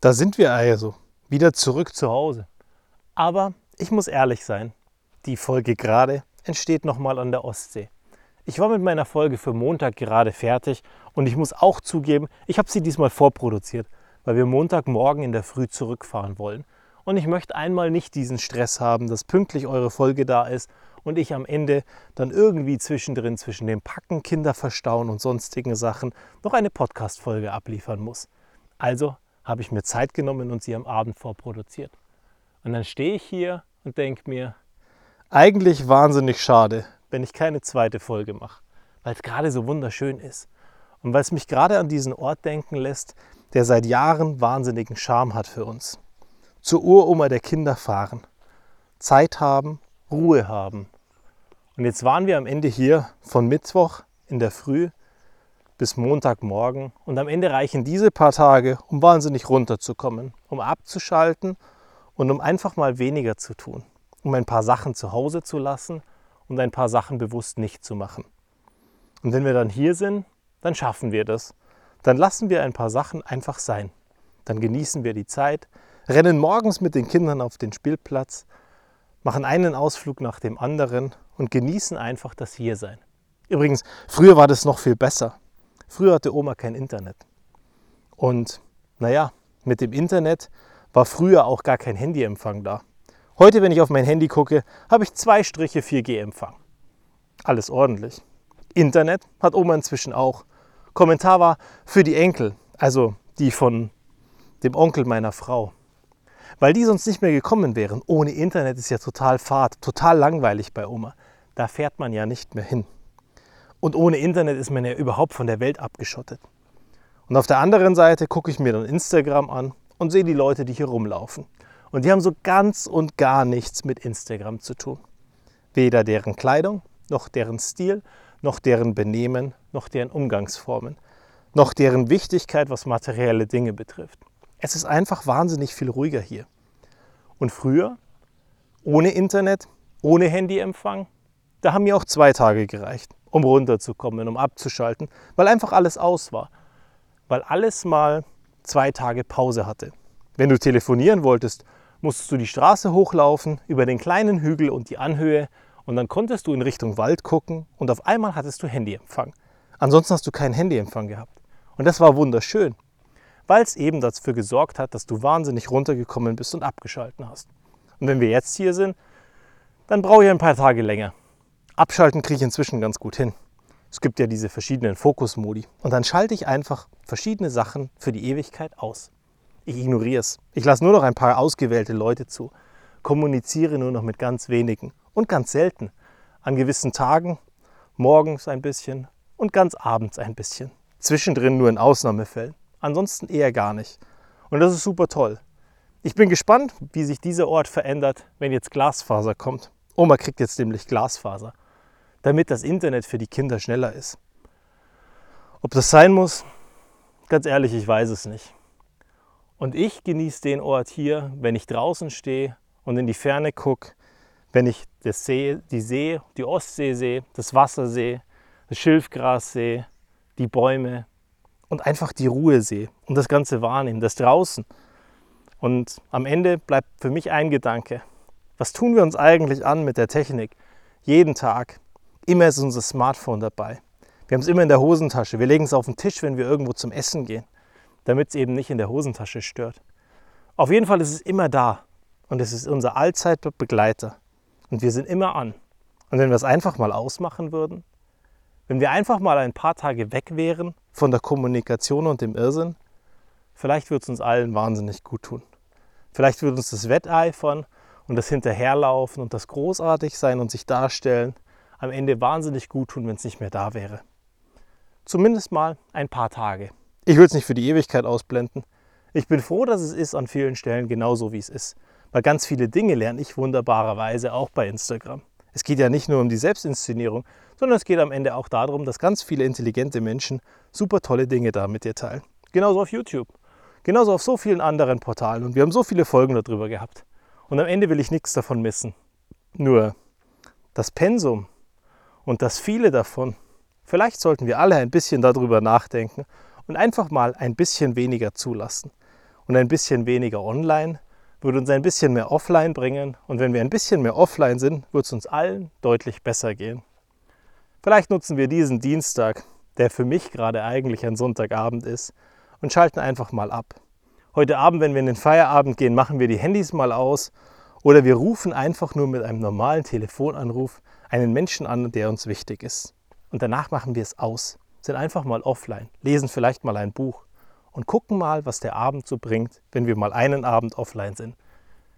Da sind wir also, wieder zurück zu Hause. Aber ich muss ehrlich sein, die Folge gerade entsteht nochmal an der Ostsee. Ich war mit meiner Folge für Montag gerade fertig und ich muss auch zugeben, ich habe sie diesmal vorproduziert, weil wir Montagmorgen in der Früh zurückfahren wollen. Und ich möchte einmal nicht diesen Stress haben, dass pünktlich eure Folge da ist und ich am Ende dann irgendwie zwischendrin zwischen dem Packen, Kinder verstauen und sonstigen Sachen noch eine Podcast-Folge abliefern muss. Also habe ich mir Zeit genommen und sie am Abend vorproduziert. Und dann stehe ich hier und denke mir, eigentlich wahnsinnig schade, wenn ich keine zweite Folge mache, weil es gerade so wunderschön ist. Und weil es mich gerade an diesen Ort denken lässt, der seit Jahren wahnsinnigen Charme hat für uns. Zur Uroma der Kinder fahren, Zeit haben, Ruhe haben. Und jetzt waren wir am Ende hier von Mittwoch in der Früh bis Montagmorgen. Und am Ende reichen diese paar Tage, um wahnsinnig runterzukommen, um abzuschalten und um einfach mal weniger zu tun, um ein paar Sachen zu Hause zu lassen und ein paar Sachen bewusst nicht zu machen. Und wenn wir dann hier sind, dann schaffen wir das. Dann lassen wir ein paar Sachen einfach sein. Dann genießen wir die Zeit, rennen morgens mit den Kindern auf den Spielplatz, machen einen Ausflug nach dem anderen und genießen einfach das Hiersein. Übrigens, früher war das noch viel besser. Früher hatte Oma kein Internet. Und naja, mit dem Internet war früher auch gar kein Handyempfang da. Heute, wenn ich auf mein Handy gucke, habe ich zwei Striche 4G-Empfang. Alles ordentlich. Internet hat Oma inzwischen auch. Kommentar war für die Enkel, also die von dem Onkel meiner Frau. Weil die sonst nicht mehr gekommen wären. Ohne Internet ist ja total fad, total langweilig bei Oma. Da fährt man ja nicht mehr hin. Und ohne Internet ist man ja überhaupt von der Welt abgeschottet. Und auf der anderen Seite gucke ich mir dann Instagram an und sehe die Leute, die hier rumlaufen. Und die haben so ganz und gar nichts mit Instagram zu tun. Weder deren Kleidung, noch deren Stil, noch deren Benehmen, noch deren Umgangsformen, noch deren Wichtigkeit, was materielle Dinge betrifft. Es ist einfach wahnsinnig viel ruhiger hier. Und früher, ohne Internet, ohne Handyempfang, da haben mir auch zwei Tage gereicht um runterzukommen, um abzuschalten, weil einfach alles aus war. Weil alles mal zwei Tage Pause hatte. Wenn du telefonieren wolltest, musstest du die Straße hochlaufen, über den kleinen Hügel und die Anhöhe und dann konntest du in Richtung Wald gucken und auf einmal hattest du Handyempfang. Ansonsten hast du keinen Handyempfang gehabt. Und das war wunderschön, weil es eben dafür gesorgt hat, dass du wahnsinnig runtergekommen bist und abgeschalten hast. Und wenn wir jetzt hier sind, dann brauche ich ein paar Tage länger. Abschalten kriege ich inzwischen ganz gut hin. Es gibt ja diese verschiedenen Fokusmodi. Und dann schalte ich einfach verschiedene Sachen für die Ewigkeit aus. Ich ignoriere es. Ich lasse nur noch ein paar ausgewählte Leute zu. Kommuniziere nur noch mit ganz wenigen und ganz selten. An gewissen Tagen, morgens ein bisschen und ganz abends ein bisschen. Zwischendrin nur in Ausnahmefällen. Ansonsten eher gar nicht. Und das ist super toll. Ich bin gespannt, wie sich dieser Ort verändert, wenn jetzt Glasfaser kommt. Oma kriegt jetzt nämlich Glasfaser damit das Internet für die Kinder schneller ist. Ob das sein muss, ganz ehrlich, ich weiß es nicht. Und ich genieße den Ort hier, wenn ich draußen stehe und in die Ferne gucke, wenn ich das See, die See, die Ostsee sehe, das Wasser sehe, das Schilfgras sehe, die Bäume und einfach die Ruhe sehe und das Ganze wahrnehmen, das draußen. Und am Ende bleibt für mich ein Gedanke. Was tun wir uns eigentlich an mit der Technik? Jeden Tag, Immer ist unser Smartphone dabei. Wir haben es immer in der Hosentasche. Wir legen es auf den Tisch, wenn wir irgendwo zum Essen gehen, damit es eben nicht in der Hosentasche stört. Auf jeden Fall ist es immer da und es ist unser Allzeitbegleiter und wir sind immer an. Und wenn wir es einfach mal ausmachen würden, wenn wir einfach mal ein paar Tage weg wären von der Kommunikation und dem Irrsinn, vielleicht würde es uns allen wahnsinnig gut tun. Vielleicht würde uns das Wetteifern und das Hinterherlaufen und das Großartigsein und sich darstellen am Ende wahnsinnig gut tun, wenn es nicht mehr da wäre. Zumindest mal ein paar Tage. Ich will es nicht für die Ewigkeit ausblenden. Ich bin froh, dass es ist an vielen Stellen genauso, wie es ist. Weil ganz viele Dinge lerne ich wunderbarerweise auch bei Instagram. Es geht ja nicht nur um die Selbstinszenierung, sondern es geht am Ende auch darum, dass ganz viele intelligente Menschen super tolle Dinge da mit dir teilen. Genauso auf YouTube. Genauso auf so vielen anderen Portalen. Und wir haben so viele Folgen darüber gehabt. Und am Ende will ich nichts davon missen. Nur das Pensum, und das viele davon. Vielleicht sollten wir alle ein bisschen darüber nachdenken und einfach mal ein bisschen weniger zulassen. Und ein bisschen weniger online würde uns ein bisschen mehr offline bringen. Und wenn wir ein bisschen mehr offline sind, wird es uns allen deutlich besser gehen. Vielleicht nutzen wir diesen Dienstag, der für mich gerade eigentlich ein Sonntagabend ist, und schalten einfach mal ab. Heute Abend, wenn wir in den Feierabend gehen, machen wir die Handys mal aus oder wir rufen einfach nur mit einem normalen Telefonanruf einen Menschen an, der uns wichtig ist. Und danach machen wir es aus, sind einfach mal offline, lesen vielleicht mal ein Buch und gucken mal, was der Abend so bringt, wenn wir mal einen Abend offline sind.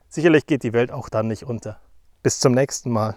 Sicherlich geht die Welt auch dann nicht unter. Bis zum nächsten Mal.